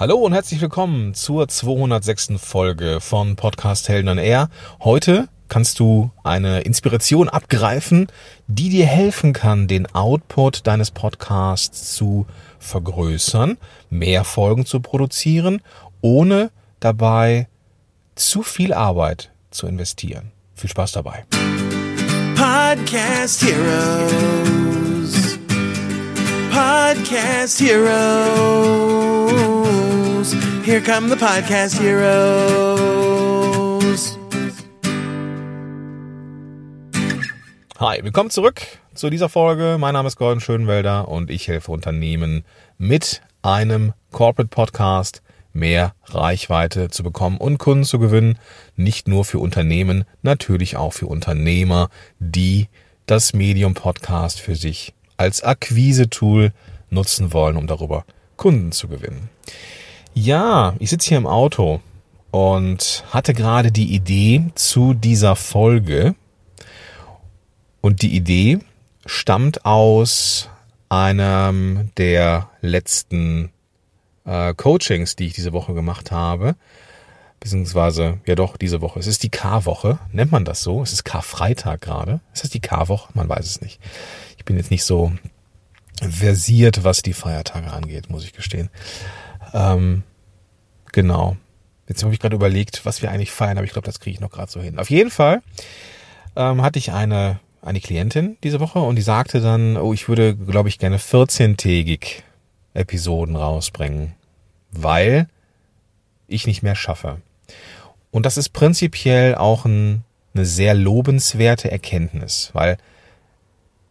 Hallo und herzlich willkommen zur 206. Folge von Podcast Helden on Air. Heute kannst du eine Inspiration abgreifen, die dir helfen kann, den Output deines Podcasts zu vergrößern, mehr Folgen zu produzieren, ohne dabei zu viel Arbeit zu investieren. Viel Spaß dabei. Podcast Heroes. Podcast Heroes. Here come the Podcast Heroes. Hi, willkommen zurück zu dieser Folge. Mein Name ist Gordon Schönwelder und ich helfe Unternehmen mit einem Corporate Podcast mehr Reichweite zu bekommen und Kunden zu gewinnen. Nicht nur für Unternehmen, natürlich auch für Unternehmer, die das Medium Podcast für sich als Akquise-Tool nutzen wollen, um darüber Kunden zu gewinnen. Ja, ich sitze hier im Auto und hatte gerade die Idee zu dieser Folge. Und die Idee stammt aus einem der letzten äh, Coachings, die ich diese Woche gemacht habe. Beziehungsweise, ja doch, diese Woche. Es ist die K-Woche. Nennt man das so? Es ist Karfreitag gerade. Ist das die K-Woche? Man weiß es nicht. Ich bin jetzt nicht so versiert, was die Feiertage angeht, muss ich gestehen. Ähm, genau. Jetzt habe ich gerade überlegt, was wir eigentlich feiern, aber ich glaube, das kriege ich noch gerade so hin. Auf jeden Fall ähm, hatte ich eine, eine Klientin diese Woche und die sagte dann, oh, ich würde, glaube ich, gerne 14-tägig Episoden rausbringen, weil ich nicht mehr schaffe. Und das ist prinzipiell auch ein, eine sehr lobenswerte Erkenntnis, weil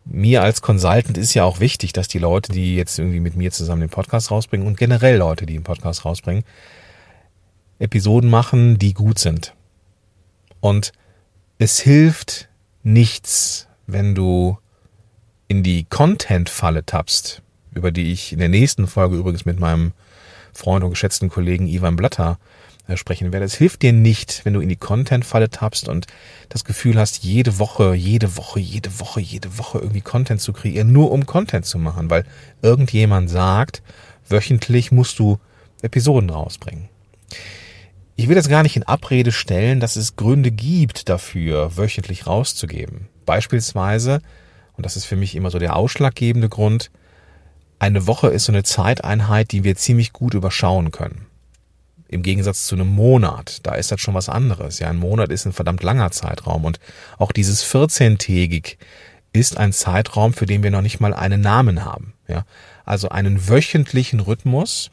mir als Consultant ist ja auch wichtig, dass die Leute, die jetzt irgendwie mit mir zusammen den Podcast rausbringen und generell Leute, die den Podcast rausbringen, Episoden machen, die gut sind. Und es hilft nichts, wenn du in die Content-Falle tappst, über die ich in der nächsten Folge übrigens mit meinem Freund und geschätzten Kollegen Ivan Blatter sprechen werde. Es hilft dir nicht, wenn du in die Content-Falle tappst und das Gefühl hast, jede Woche, jede Woche, jede Woche, jede Woche irgendwie Content zu kreieren, nur um Content zu machen, weil irgendjemand sagt, wöchentlich musst du Episoden rausbringen. Ich will das gar nicht in Abrede stellen, dass es Gründe gibt dafür, wöchentlich rauszugeben. Beispielsweise, und das ist für mich immer so der ausschlaggebende Grund, eine Woche ist so eine Zeiteinheit, die wir ziemlich gut überschauen können. Im Gegensatz zu einem Monat, da ist das schon was anderes. Ja, ein Monat ist ein verdammt langer Zeitraum und auch dieses 14-tägig ist ein Zeitraum, für den wir noch nicht mal einen Namen haben. Ja, also einen wöchentlichen Rhythmus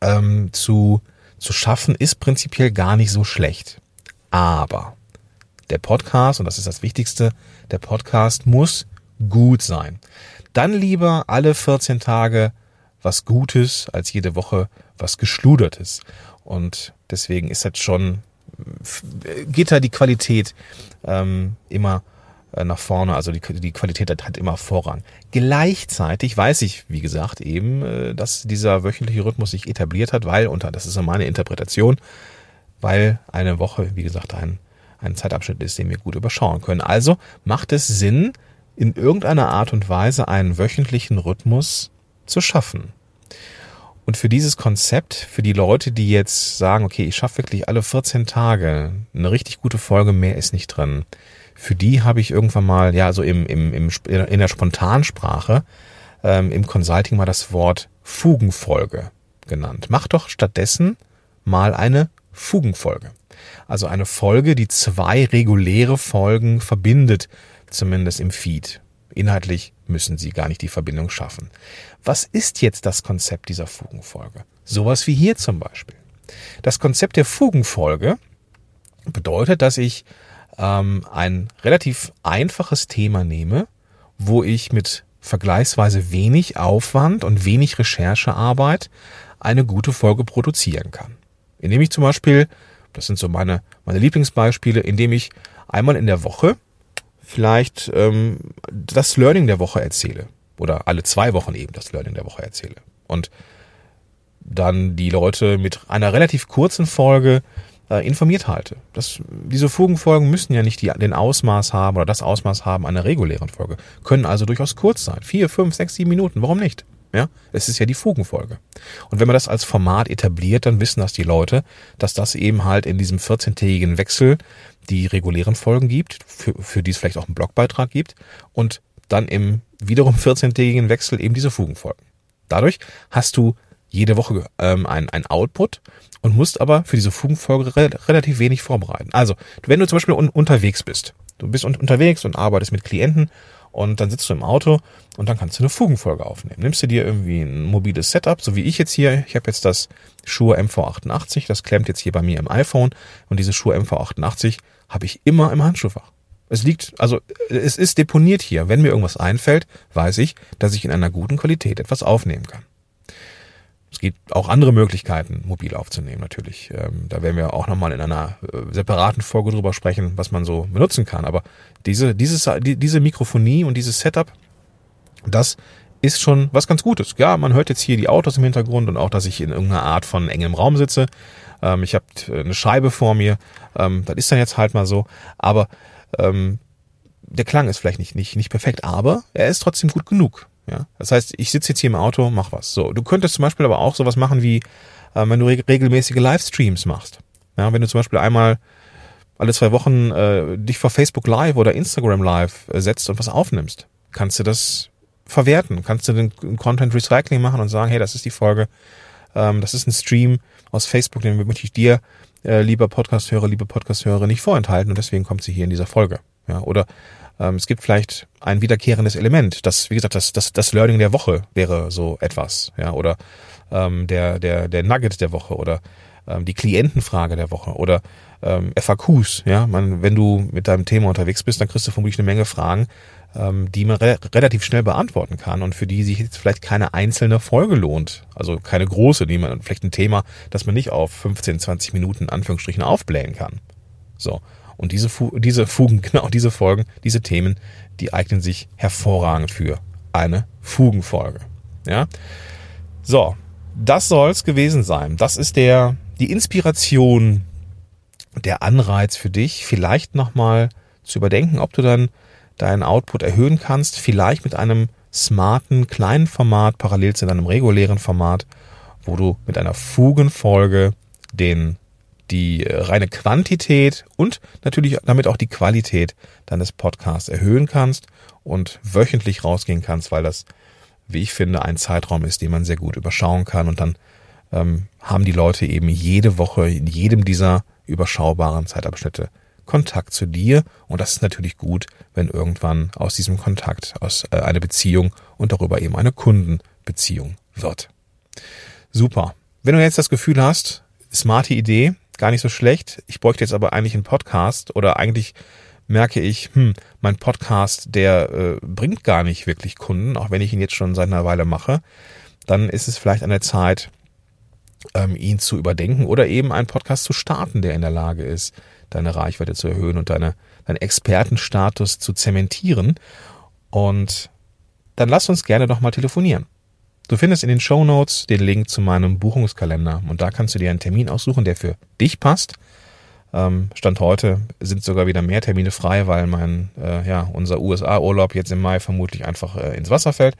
ähm, zu zu schaffen, ist prinzipiell gar nicht so schlecht. Aber der Podcast, und das ist das Wichtigste, der Podcast muss gut sein. Dann lieber alle 14 Tage was Gutes als jede Woche was Geschludertes. Und deswegen ist das schon, geht da die Qualität ähm, immer äh, nach vorne, also die, die Qualität hat immer Vorrang. Gleichzeitig weiß ich, wie gesagt, eben, äh, dass dieser wöchentliche Rhythmus sich etabliert hat, weil, und das ist so meine Interpretation, weil eine Woche, wie gesagt, ein, ein Zeitabschnitt ist, den wir gut überschauen können. Also macht es Sinn, in irgendeiner Art und Weise einen wöchentlichen Rhythmus zu schaffen. Und für dieses Konzept, für die Leute, die jetzt sagen, okay, ich schaffe wirklich alle 14 Tage eine richtig gute Folge, mehr ist nicht drin. Für die habe ich irgendwann mal, ja, so im, im, im, in der Spontansprache, ähm, im Consulting mal das Wort Fugenfolge genannt. Mach doch stattdessen mal eine Fugenfolge. Also eine Folge, die zwei reguläre Folgen verbindet zumindest im Feed. Inhaltlich müssen sie gar nicht die Verbindung schaffen. Was ist jetzt das Konzept dieser Fugenfolge? Sowas wie hier zum Beispiel. Das Konzept der Fugenfolge bedeutet, dass ich ähm, ein relativ einfaches Thema nehme, wo ich mit vergleichsweise wenig Aufwand und wenig Recherchearbeit eine gute Folge produzieren kann. Indem ich zum Beispiel, das sind so meine, meine Lieblingsbeispiele, indem ich einmal in der Woche vielleicht ähm, das Learning der Woche erzähle. Oder alle zwei Wochen eben das Learning der Woche erzähle. Und dann die Leute mit einer relativ kurzen Folge äh, informiert halte. Das, diese Fugenfolgen müssen ja nicht die, den Ausmaß haben oder das Ausmaß haben einer regulären Folge. Können also durchaus kurz sein. Vier, fünf, sechs, sieben Minuten. Warum nicht? Ja, es ist ja die Fugenfolge. Und wenn man das als Format etabliert, dann wissen das die Leute, dass das eben halt in diesem 14-tägigen Wechsel die regulären Folgen gibt, für, für die es vielleicht auch einen Blogbeitrag gibt und dann im wiederum 14-tägigen Wechsel eben diese Fugenfolgen. Dadurch hast du jede Woche ähm, ein, ein Output und musst aber für diese Fugenfolge re relativ wenig vorbereiten. Also, wenn du zum Beispiel un unterwegs bist, du bist un unterwegs und arbeitest mit Klienten und dann sitzt du im Auto und dann kannst du eine Fugenfolge aufnehmen. Nimmst du dir irgendwie ein mobiles Setup, so wie ich jetzt hier. Ich habe jetzt das Shure MV88, das klemmt jetzt hier bei mir im iPhone und diese Shure MV88 habe ich immer im Handschuhfach. Es liegt, also es ist deponiert hier. Wenn mir irgendwas einfällt, weiß ich, dass ich in einer guten Qualität etwas aufnehmen kann. Es gibt auch andere Möglichkeiten, mobil aufzunehmen natürlich. Ähm, da werden wir auch nochmal in einer äh, separaten Folge drüber sprechen, was man so benutzen kann. Aber diese, dieses, die, diese Mikrofonie und dieses Setup, das ist schon was ganz Gutes. Ja, man hört jetzt hier die Autos im Hintergrund und auch, dass ich in irgendeiner Art von engem Raum sitze. Ähm, ich habe eine Scheibe vor mir. Ähm, das ist dann jetzt halt mal so. Aber ähm, der Klang ist vielleicht nicht, nicht, nicht perfekt, aber er ist trotzdem gut genug. Ja, das heißt, ich sitze jetzt hier im Auto, mach was. So, du könntest zum Beispiel aber auch sowas machen wie, äh, wenn du re regelmäßige Livestreams machst. Ja, wenn du zum Beispiel einmal alle zwei Wochen äh, dich vor Facebook Live oder Instagram Live äh, setzt und was aufnimmst, kannst du das verwerten, kannst du den Content Recycling machen und sagen, hey, das ist die Folge, ähm, das ist ein Stream aus Facebook, den möchte ich dir, äh, lieber Podcast-Hörer, liebe Podcast-Hörer, nicht vorenthalten und deswegen kommt sie hier in dieser Folge. Ja, oder es gibt vielleicht ein wiederkehrendes Element. Das, wie gesagt, das, das, das Learning der Woche wäre so etwas, ja, oder ähm, der, der, der Nugget der Woche oder ähm, die Klientenfrage der Woche oder ähm, FAQs, ja. Man, wenn du mit deinem Thema unterwegs bist, dann kriegst du vermutlich eine Menge Fragen, ähm, die man re relativ schnell beantworten kann und für die sich jetzt vielleicht keine einzelne Folge lohnt. Also keine große, die man, vielleicht ein Thema, das man nicht auf 15, 20 Minuten Anführungsstrichen aufblähen kann. So. Und diese, diese Fugen, genau diese Folgen, diese Themen, die eignen sich hervorragend für eine Fugenfolge. Ja. So, das soll's gewesen sein. Das ist der, die Inspiration, der Anreiz für dich, vielleicht nochmal zu überdenken, ob du dann deinen Output erhöhen kannst, vielleicht mit einem smarten kleinen Format parallel zu deinem regulären Format, wo du mit einer Fugenfolge den die äh, reine Quantität und natürlich damit auch die Qualität deines Podcasts erhöhen kannst und wöchentlich rausgehen kannst, weil das, wie ich finde, ein Zeitraum ist, den man sehr gut überschauen kann und dann ähm, haben die Leute eben jede Woche in jedem dieser überschaubaren Zeitabschnitte Kontakt zu dir und das ist natürlich gut, wenn irgendwann aus diesem Kontakt aus äh, eine Beziehung und darüber eben eine Kundenbeziehung wird. Super. Wenn du jetzt das Gefühl hast, smarte Idee, gar nicht so schlecht. Ich bräuchte jetzt aber eigentlich einen Podcast oder eigentlich merke ich, hm, mein Podcast, der äh, bringt gar nicht wirklich Kunden, auch wenn ich ihn jetzt schon seit einer Weile mache. Dann ist es vielleicht an der Zeit, ähm, ihn zu überdenken oder eben einen Podcast zu starten, der in der Lage ist, deine Reichweite zu erhöhen und deine, deinen Expertenstatus zu zementieren. Und dann lass uns gerne doch mal telefonieren. Du findest in den Show Notes den Link zu meinem Buchungskalender und da kannst du dir einen Termin aussuchen, der für dich passt. Ähm, Stand heute sind sogar wieder mehr Termine frei, weil mein, äh, ja, unser USA-Urlaub jetzt im Mai vermutlich einfach äh, ins Wasser fällt.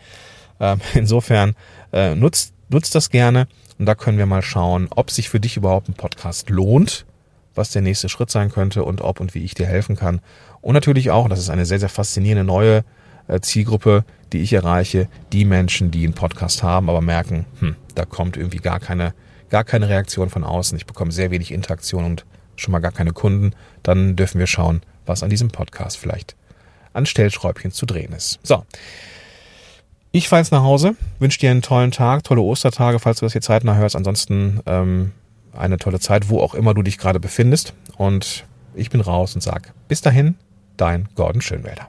Ähm, insofern äh, nutzt, nutzt das gerne und da können wir mal schauen, ob sich für dich überhaupt ein Podcast lohnt, was der nächste Schritt sein könnte und ob und wie ich dir helfen kann. Und natürlich auch, das ist eine sehr, sehr faszinierende neue Zielgruppe, die ich erreiche, die Menschen, die einen Podcast haben, aber merken, hm, da kommt irgendwie gar keine, gar keine Reaktion von außen. Ich bekomme sehr wenig Interaktion und schon mal gar keine Kunden. Dann dürfen wir schauen, was an diesem Podcast vielleicht an Stellschräubchen zu drehen ist. So. Ich fahre jetzt nach Hause, wünsche dir einen tollen Tag, tolle Ostertage, falls du das hier zeitnah hörst. Ansonsten ähm, eine tolle Zeit, wo auch immer du dich gerade befindest. Und ich bin raus und sag bis dahin, dein Gordon Schönwälder.